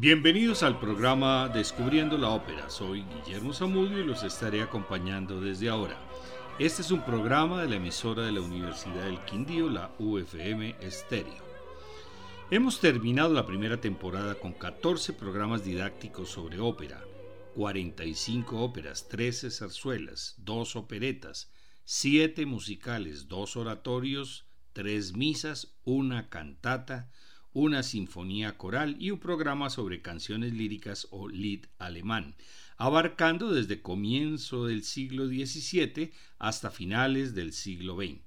Bienvenidos al programa Descubriendo la Ópera. Soy Guillermo Zamudio y los estaré acompañando desde ahora. Este es un programa de la emisora de la Universidad del Quindío, la UFM Estéreo. Hemos terminado la primera temporada con 14 programas didácticos sobre ópera, 45 óperas, 13 zarzuelas, 2 operetas, 7 musicales, 2 oratorios, 3 misas, una cantata, una sinfonía coral y un programa sobre canciones líricas o Lied alemán, abarcando desde comienzo del siglo XVII hasta finales del siglo XX.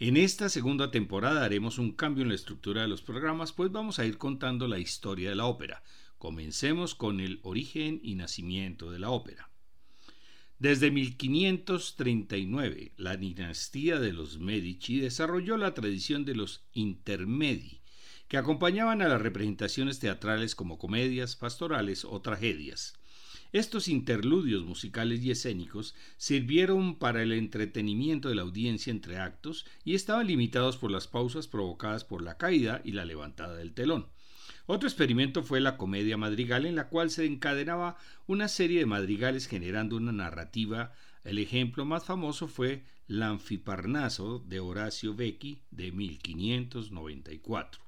En esta segunda temporada haremos un cambio en la estructura de los programas, pues vamos a ir contando la historia de la ópera. Comencemos con el origen y nacimiento de la ópera. Desde 1539, la dinastía de los Medici desarrolló la tradición de los intermedi, que acompañaban a las representaciones teatrales como comedias, pastorales o tragedias. Estos interludios musicales y escénicos sirvieron para el entretenimiento de la audiencia entre actos y estaban limitados por las pausas provocadas por la caída y la levantada del telón. Otro experimento fue la comedia madrigal en la cual se encadenaba una serie de madrigales generando una narrativa. El ejemplo más famoso fue L'Anfiparnaso de Horacio Vecchi de 1594.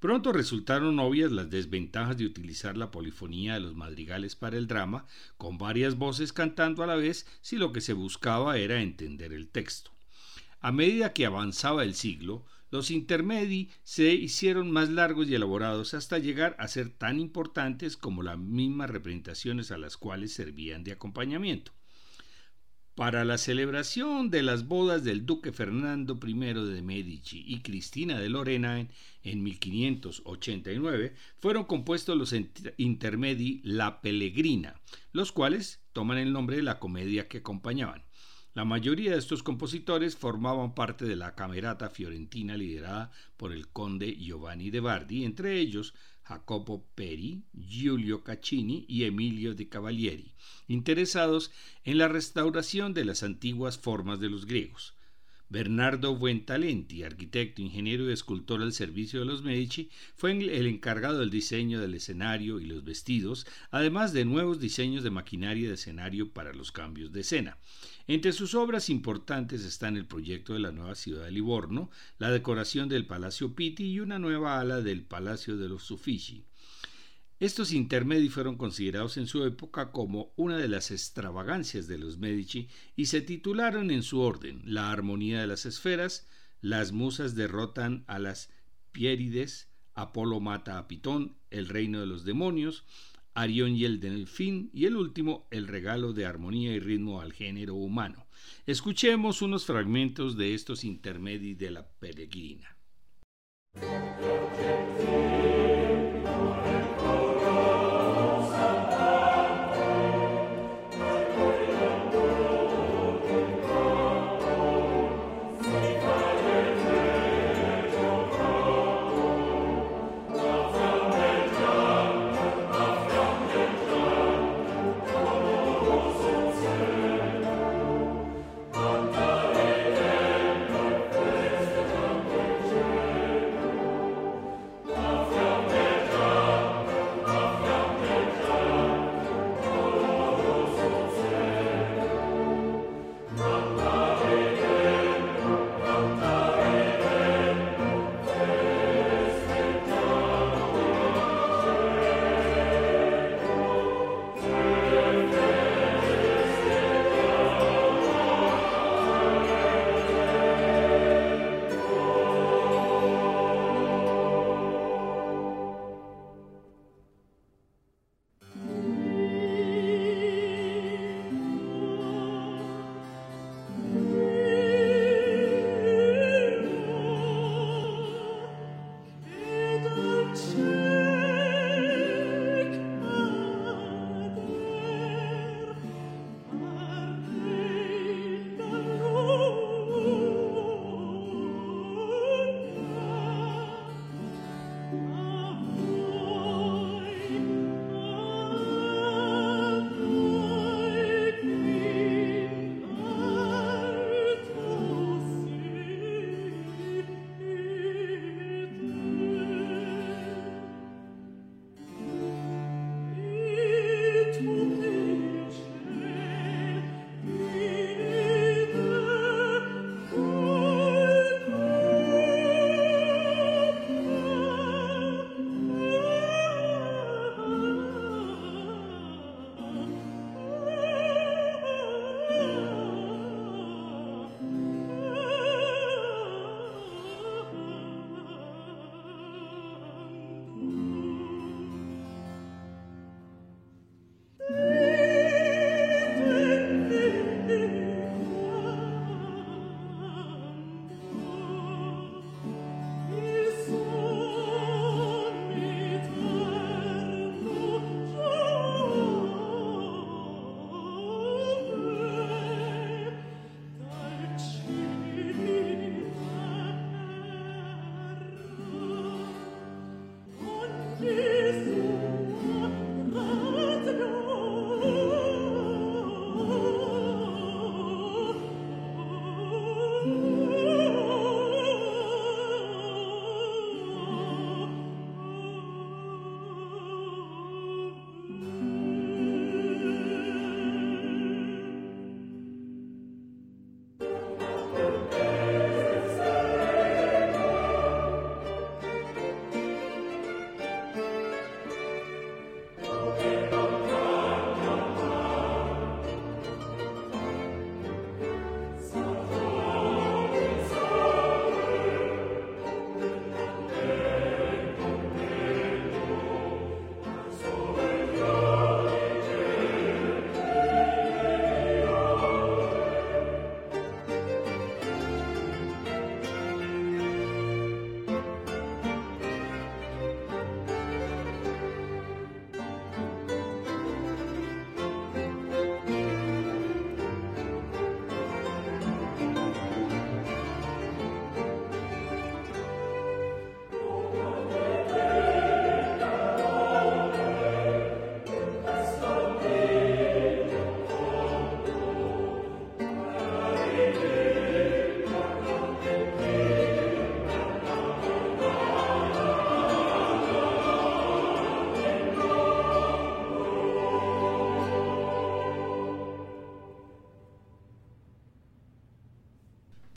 Pronto resultaron obvias las desventajas de utilizar la polifonía de los madrigales para el drama, con varias voces cantando a la vez si lo que se buscaba era entender el texto. A medida que avanzaba el siglo, los intermedi se hicieron más largos y elaborados hasta llegar a ser tan importantes como las mismas representaciones a las cuales servían de acompañamiento. Para la celebración de las bodas del duque Fernando I de Medici y Cristina de Lorena en 1589 fueron compuestos los intermedi La Pellegrina, los cuales toman el nombre de la comedia que acompañaban. La mayoría de estos compositores formaban parte de la camerata fiorentina liderada por el conde Giovanni de Bardi, entre ellos Jacopo Peri, Giulio Caccini y Emilio de Cavalieri, interesados en la restauración de las antiguas formas de los griegos. Bernardo Buentalenti, arquitecto, ingeniero y escultor al servicio de los Medici, fue el encargado del diseño del escenario y los vestidos, además de nuevos diseños de maquinaria de escenario para los cambios de escena. Entre sus obras importantes están el proyecto de la nueva ciudad de Livorno, la decoración del Palacio Pitti y una nueva ala del Palacio de los Uffizi. Estos intermedios fueron considerados en su época como una de las extravagancias de los Medici y se titularon en su orden La armonía de las esferas, Las musas derrotan a las Piérides, Apolo mata a Pitón, El reino de los demonios, Arión y el delfín, y el último, el regalo de armonía y ritmo al género humano. Escuchemos unos fragmentos de estos intermedios de la peregrina.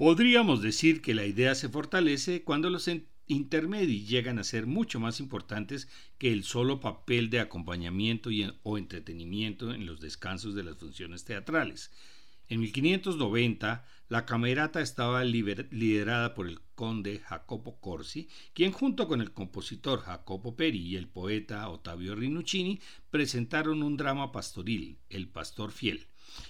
Podríamos decir que la idea se fortalece cuando los intermedios llegan a ser mucho más importantes que el solo papel de acompañamiento y o entretenimiento en los descansos de las funciones teatrales. En 1590, la camerata estaba liderada por el conde Jacopo Corsi, quien junto con el compositor Jacopo Peri y el poeta Ottavio Rinuccini presentaron un drama pastoril, El Pastor Fiel.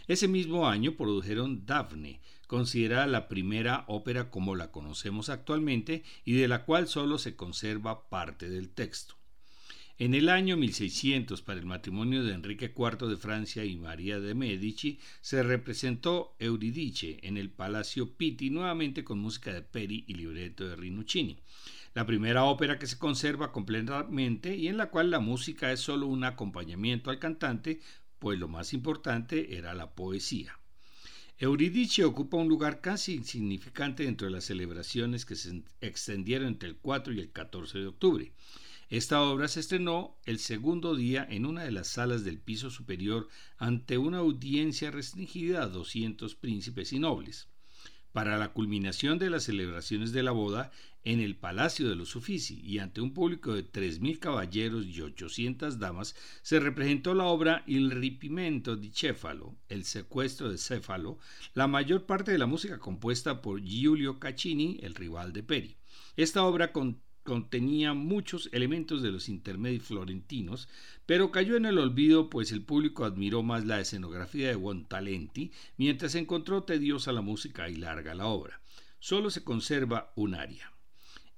Ese mismo año produjeron Daphne, considerada la primera ópera como la conocemos actualmente y de la cual solo se conserva parte del texto. En el año 1600, para el matrimonio de Enrique IV de Francia y María de Medici, se representó Euridice en el Palacio Pitti, nuevamente con música de Peri y libreto de Rinuccini. La primera ópera que se conserva completamente y en la cual la música es solo un acompañamiento al cantante, pues lo más importante era la poesía. Euridice ocupa un lugar casi insignificante dentro de las celebraciones que se extendieron entre el 4 y el 14 de octubre. Esta obra se estrenó el segundo día en una de las salas del piso superior ante una audiencia restringida a 200 príncipes y nobles. Para la culminación de las celebraciones de la boda, en el Palacio de los Uffizi y ante un público de 3.000 caballeros y 800 damas, se representó la obra Il ripimento di Cefalo, el secuestro de Céfalo, la mayor parte de la música compuesta por Giulio Caccini, el rival de Peri. Esta obra con contenía muchos elementos de los intermedios florentinos, pero cayó en el olvido pues el público admiró más la escenografía de Buontalenti, mientras encontró tediosa la música y larga la obra. Solo se conserva un aria.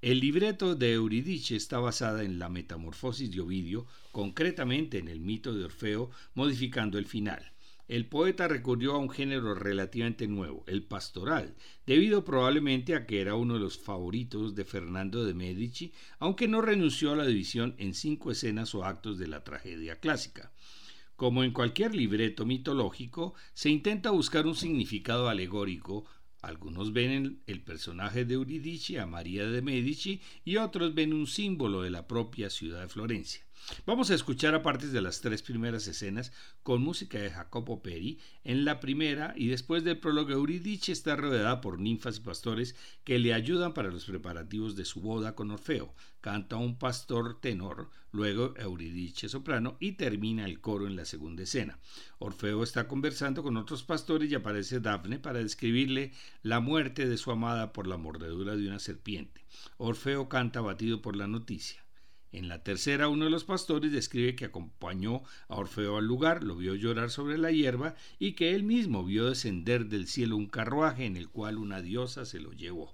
El libreto de Euridice está basada en la metamorfosis de Ovidio, concretamente en el mito de Orfeo, modificando el final el poeta recurrió a un género relativamente nuevo, el pastoral, debido probablemente a que era uno de los favoritos de Fernando de Medici, aunque no renunció a la división en cinco escenas o actos de la tragedia clásica. Como en cualquier libreto mitológico, se intenta buscar un significado alegórico. Algunos ven en el personaje de Euridice a María de Medici y otros ven un símbolo de la propia ciudad de Florencia. Vamos a escuchar a partes de las tres primeras escenas con música de Jacopo Peri. En la primera y después del prólogo, Euridice está rodeada por ninfas y pastores que le ayudan para los preparativos de su boda con Orfeo. Canta un pastor tenor, luego Euridice soprano y termina el coro en la segunda escena. Orfeo está conversando con otros pastores y aparece Dafne para describirle la muerte de su amada por la mordedura de una serpiente. Orfeo canta abatido por la noticia. En la tercera, uno de los pastores describe que acompañó a Orfeo al lugar, lo vio llorar sobre la hierba y que él mismo vio descender del cielo un carruaje en el cual una diosa se lo llevó.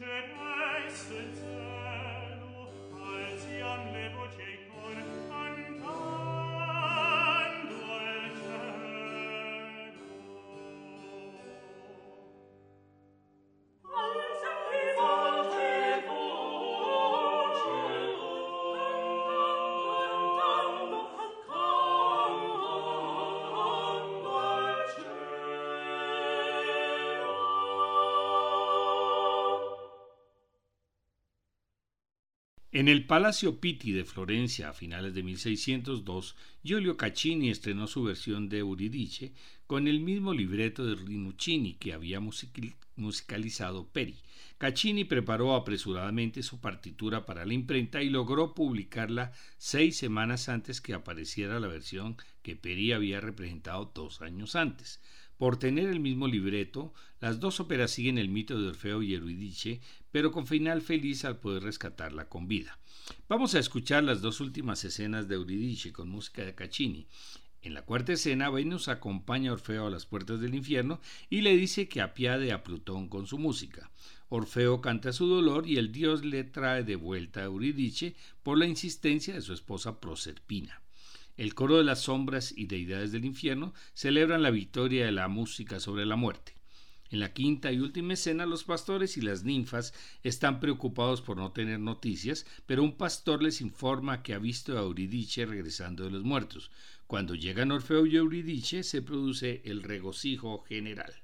Schönheit En el Palacio Pitti de Florencia a finales de 1602, Giulio Caccini estrenó su versión de Euridice con el mismo libreto de Rinuccini que había musicalizado Peri. Caccini preparó apresuradamente su partitura para la imprenta y logró publicarla seis semanas antes que apareciera la versión que Peri había representado dos años antes. Por tener el mismo libreto, las dos óperas siguen el mito de Orfeo y Eurídice, pero con final feliz al poder rescatarla con vida. Vamos a escuchar las dos últimas escenas de Eurídice con música de Caccini. En la cuarta escena, Venus acompaña a Orfeo a las puertas del infierno y le dice que apiade a Plutón con su música. Orfeo canta su dolor y el dios le trae de vuelta a Eurídice por la insistencia de su esposa Proserpina. El coro de las sombras y deidades del infierno celebran la victoria de la música sobre la muerte. En la quinta y última escena, los pastores y las ninfas están preocupados por no tener noticias, pero un pastor les informa que ha visto a Euridice regresando de los muertos. Cuando llegan Orfeo y Euridice, se produce el regocijo general.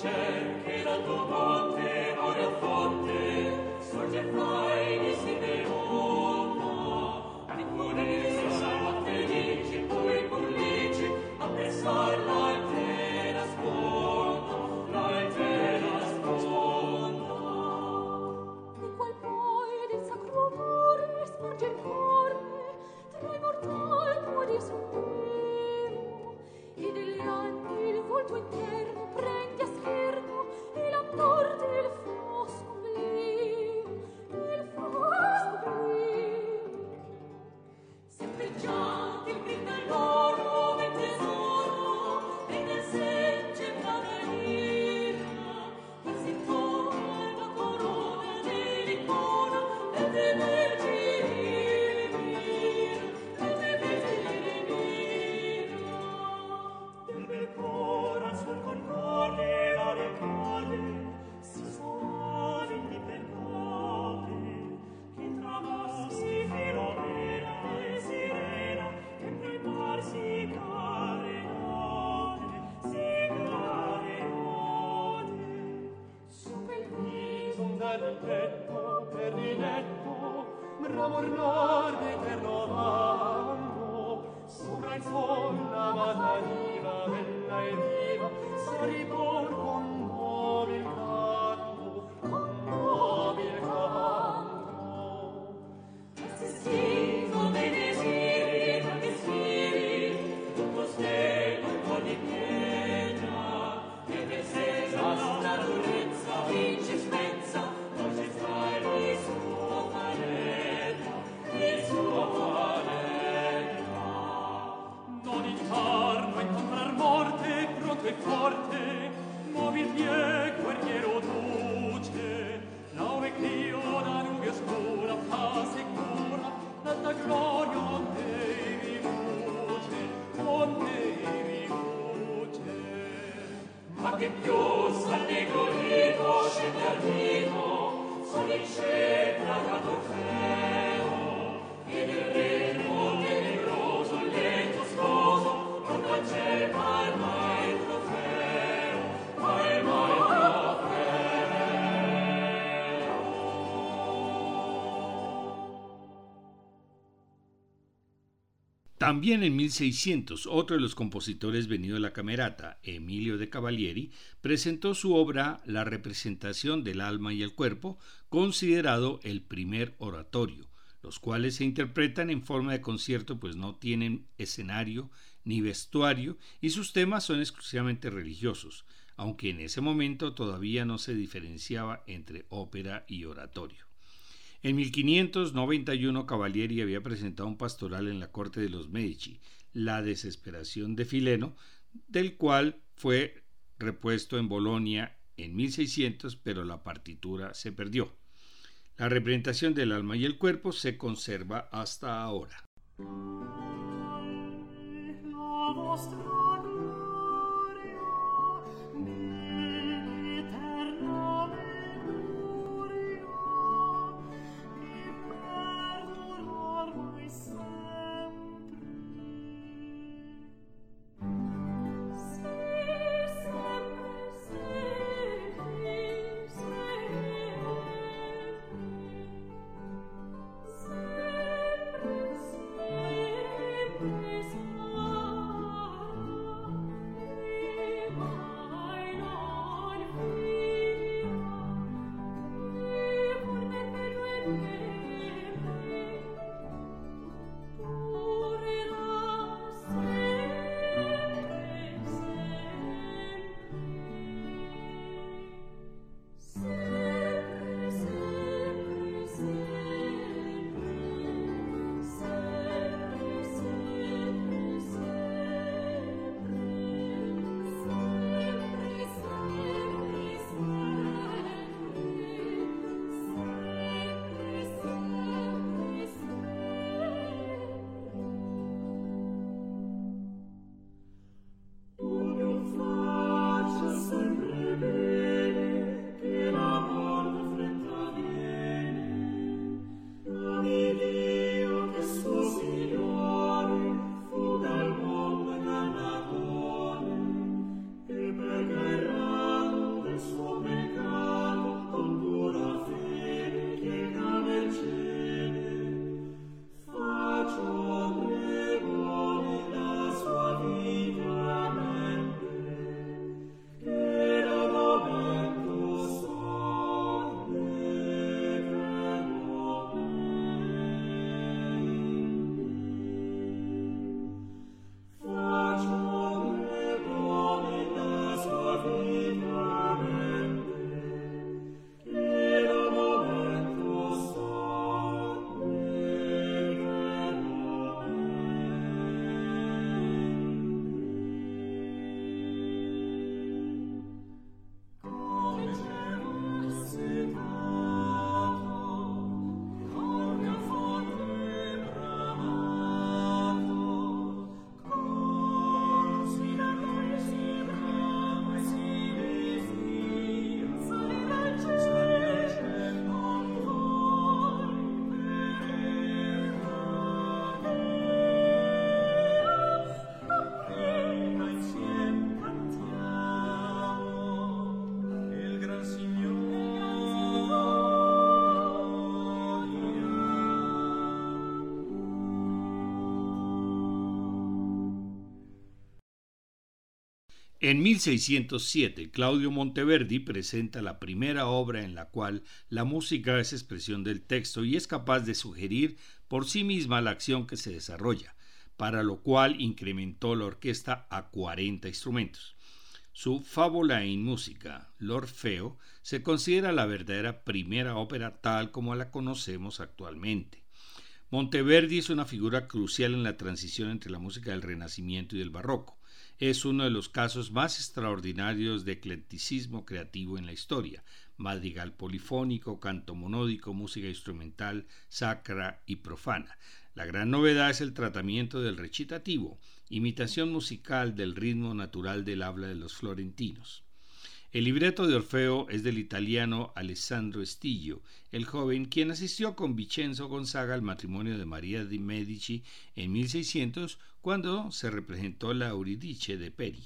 cen che dal tuo También en 1600, otro de los compositores venido de la camerata, Emilio de Cavalieri, presentó su obra La representación del alma y el cuerpo, considerado el primer oratorio, los cuales se interpretan en forma de concierto pues no tienen escenario ni vestuario y sus temas son exclusivamente religiosos, aunque en ese momento todavía no se diferenciaba entre ópera y oratorio. En 1591 Cavalieri había presentado un pastoral en la corte de los Medici, La desesperación de Fileno, del cual fue repuesto en Bolonia en 1600, pero la partitura se perdió. La representación del alma y el cuerpo se conserva hasta ahora. En 1607, Claudio Monteverdi presenta la primera obra en la cual la música es expresión del texto y es capaz de sugerir por sí misma la acción que se desarrolla, para lo cual incrementó la orquesta a 40 instrumentos. Su Fábula in Música, L'Orfeo, se considera la verdadera primera ópera tal como la conocemos actualmente. Monteverdi es una figura crucial en la transición entre la música del Renacimiento y del Barroco es uno de los casos más extraordinarios de eclecticismo creativo en la historia. Madrigal polifónico, canto monódico, música instrumental, sacra y profana. La gran novedad es el tratamiento del recitativo, imitación musical del ritmo natural del habla de los florentinos. El libreto de Orfeo es del italiano Alessandro Estillo, el joven quien asistió con Vincenzo Gonzaga al matrimonio de María de Medici en 1600 cuando se representó la Euridice de Peri.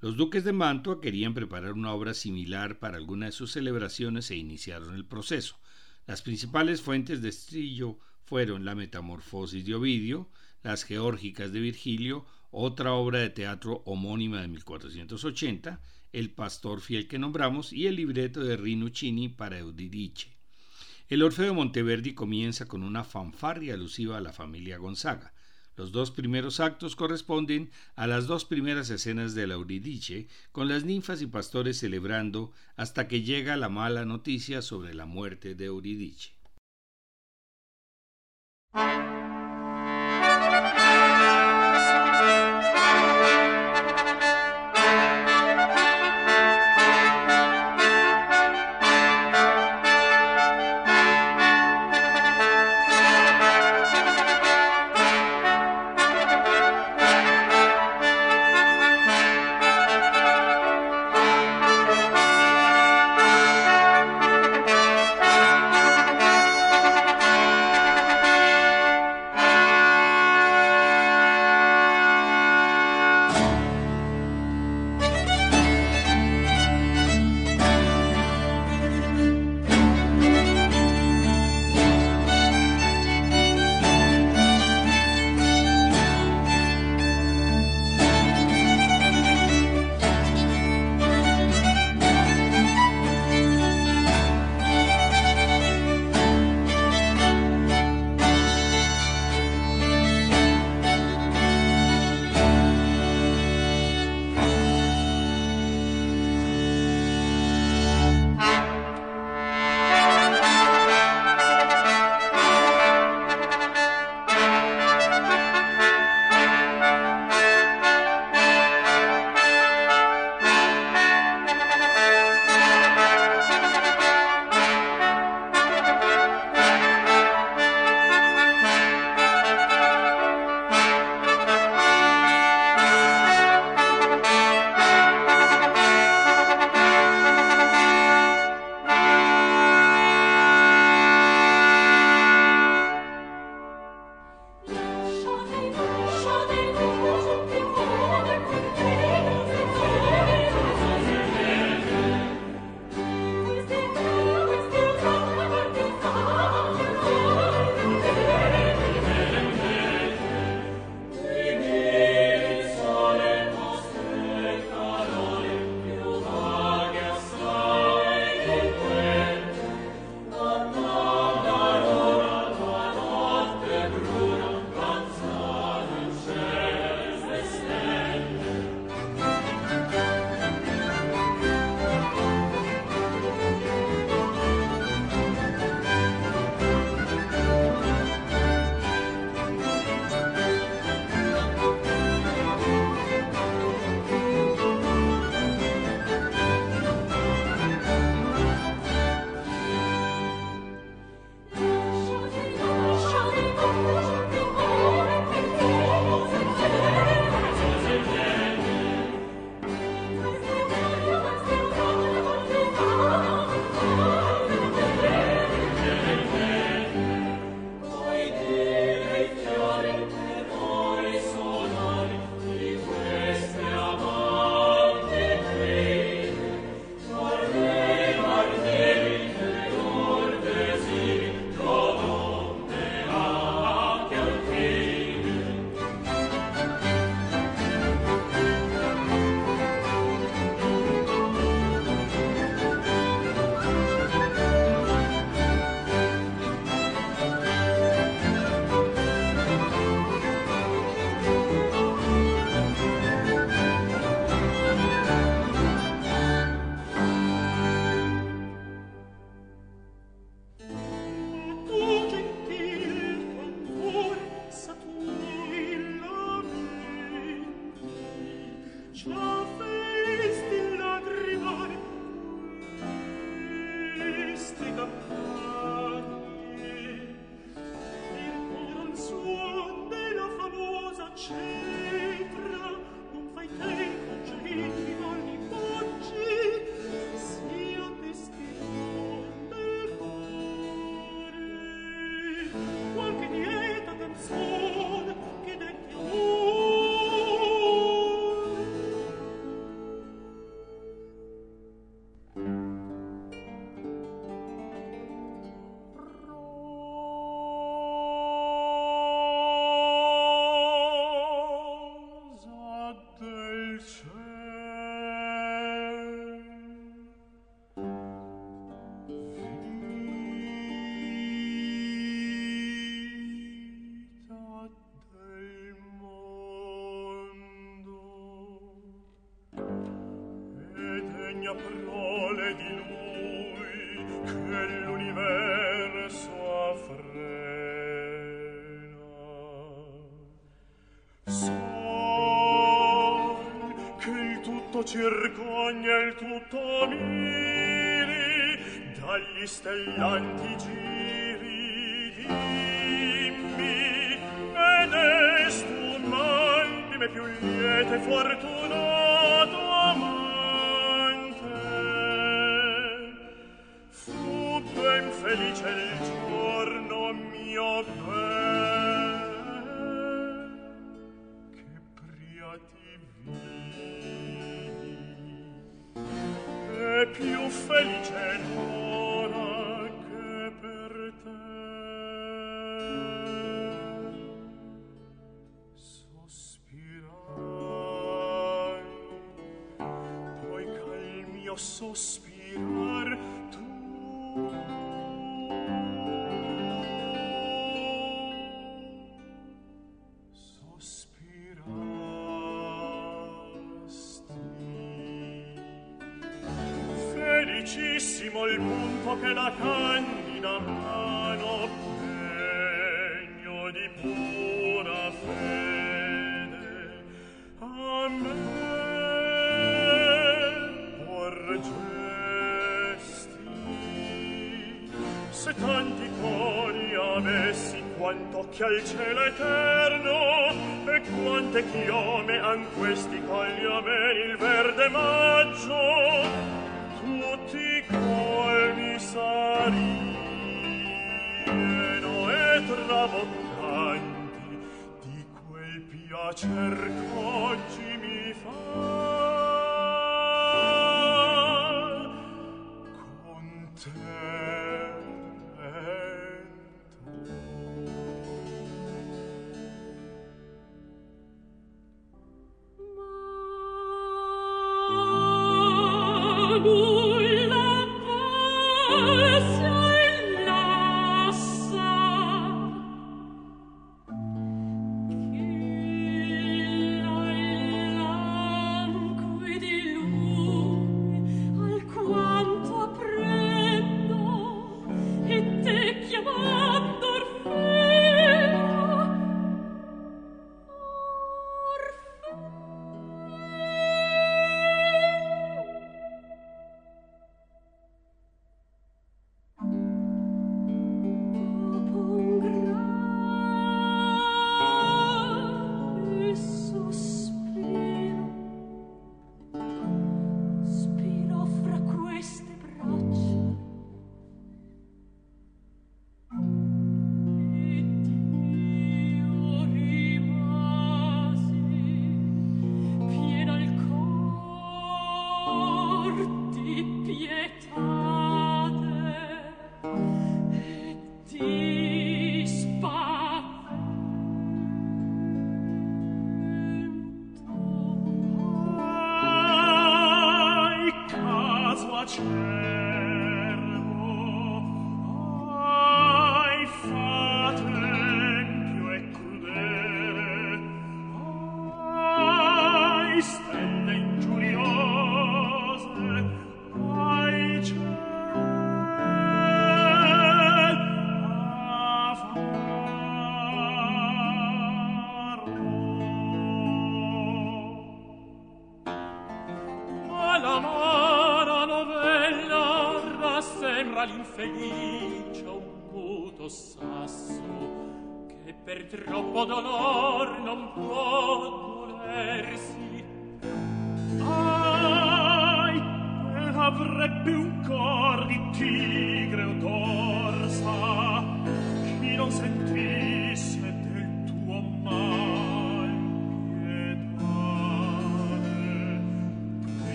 Los duques de Mantua querían preparar una obra similar para alguna de sus celebraciones e iniciaron el proceso. Las principales fuentes de Estillo fueron la Metamorfosis de Ovidio, las Geórgicas de Virgilio, otra obra de teatro homónima de 1480, el pastor fiel que nombramos y el libreto de Rinuccini para Eudidice. El Orfeo de Monteverdi comienza con una fanfarria alusiva a la familia Gonzaga. Los dos primeros actos corresponden a las dos primeras escenas de la Eurídice, con las ninfas y pastores celebrando hasta que llega la mala noticia sobre la muerte de Eurídice. circogna il tutto miri dagli stellanti giri dimmi ed est un mal di me più liete fortuna più felice noi che la casa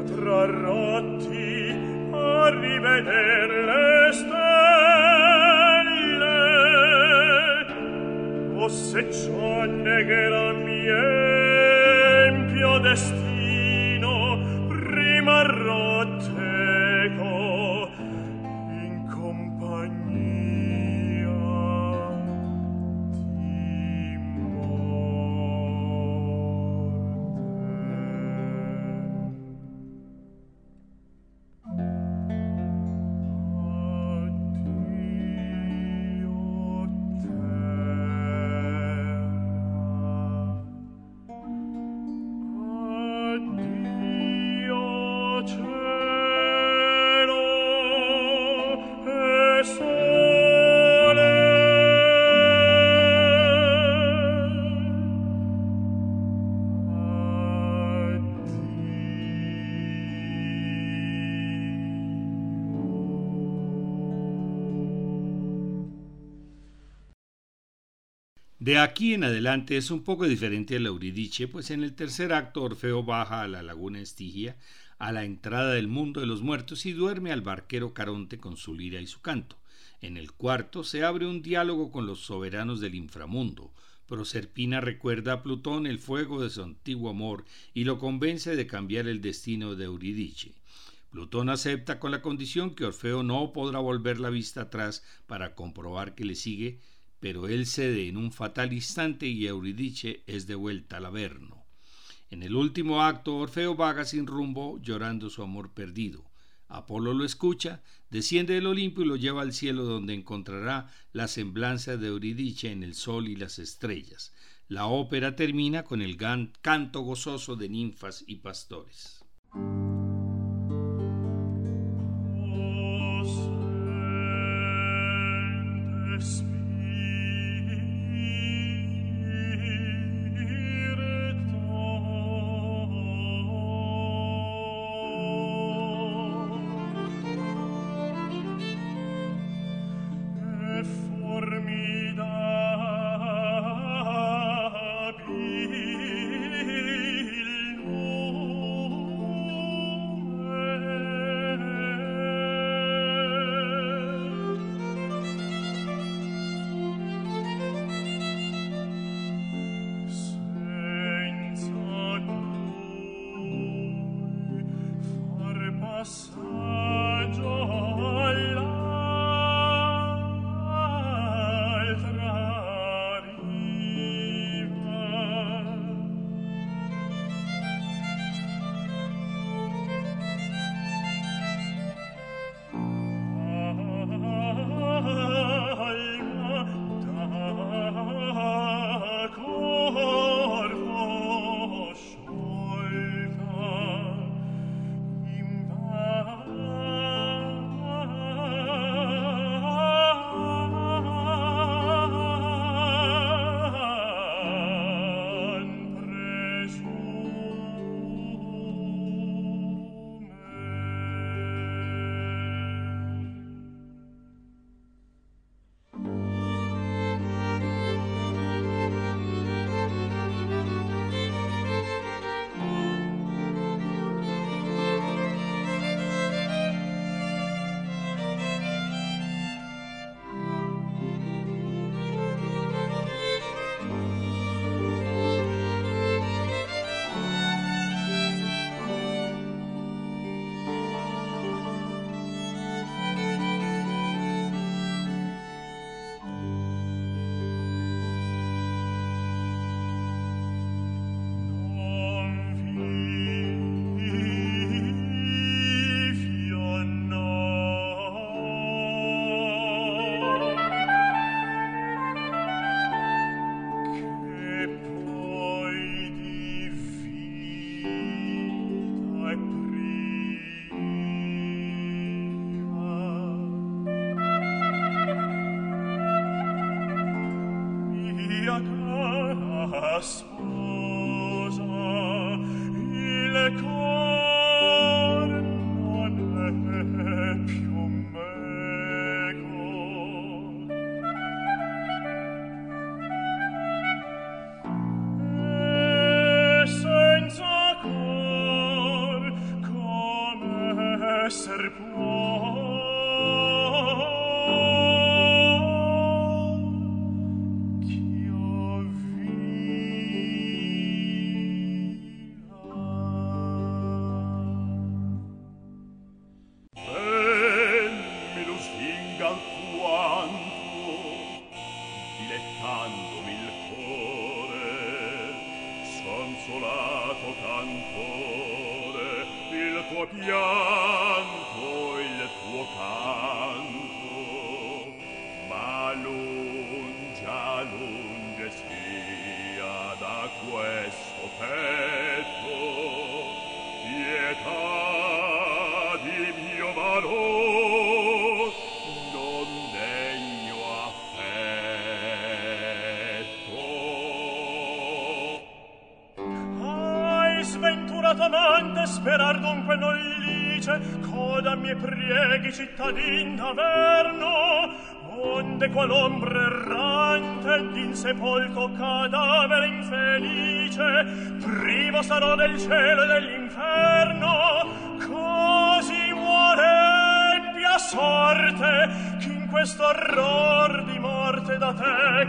potrà De aquí en adelante es un poco diferente a la Euridice, pues en el tercer acto Orfeo baja a la laguna Estigia, a la entrada del mundo de los muertos y duerme al barquero Caronte con su lira y su canto. En el cuarto se abre un diálogo con los soberanos del inframundo. Proserpina recuerda a Plutón el fuego de su antiguo amor y lo convence de cambiar el destino de Euridice. Plutón acepta con la condición que Orfeo no podrá volver la vista atrás para comprobar que le sigue pero él cede en un fatal instante y Euridice es de vuelta al Averno. En el último acto, Orfeo vaga sin rumbo, llorando su amor perdido. Apolo lo escucha, desciende del Olimpo y lo lleva al cielo donde encontrará la semblanza de Euridice en el sol y las estrellas. La ópera termina con el canto gozoso de ninfas y pastores. cantore, il tuo pianto, il tuo canto, ma lunge, lunge sia da questo tempo. sperar dunque non lice coda mie prieghi cittadin d'averno onde qual ombre errante d'in sepolto cadavere infelice privo sarò del cielo e dell'inferno così muore pia sorte ch'in questo orror di morte da te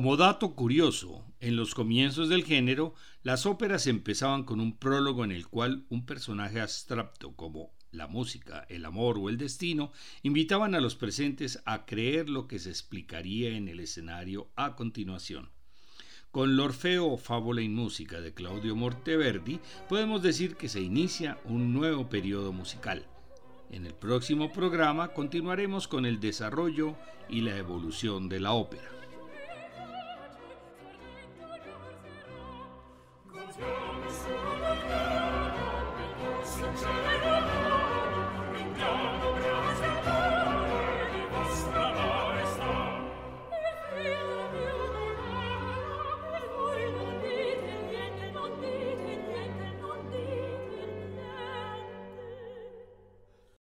Como dato curioso, en los comienzos del género, las óperas empezaban con un prólogo en el cual un personaje abstracto como la música, el amor o el destino invitaban a los presentes a creer lo que se explicaría en el escenario a continuación. Con l'Orfeo Fábula en Música de Claudio Morteverdi podemos decir que se inicia un nuevo periodo musical. En el próximo programa continuaremos con el desarrollo y la evolución de la ópera.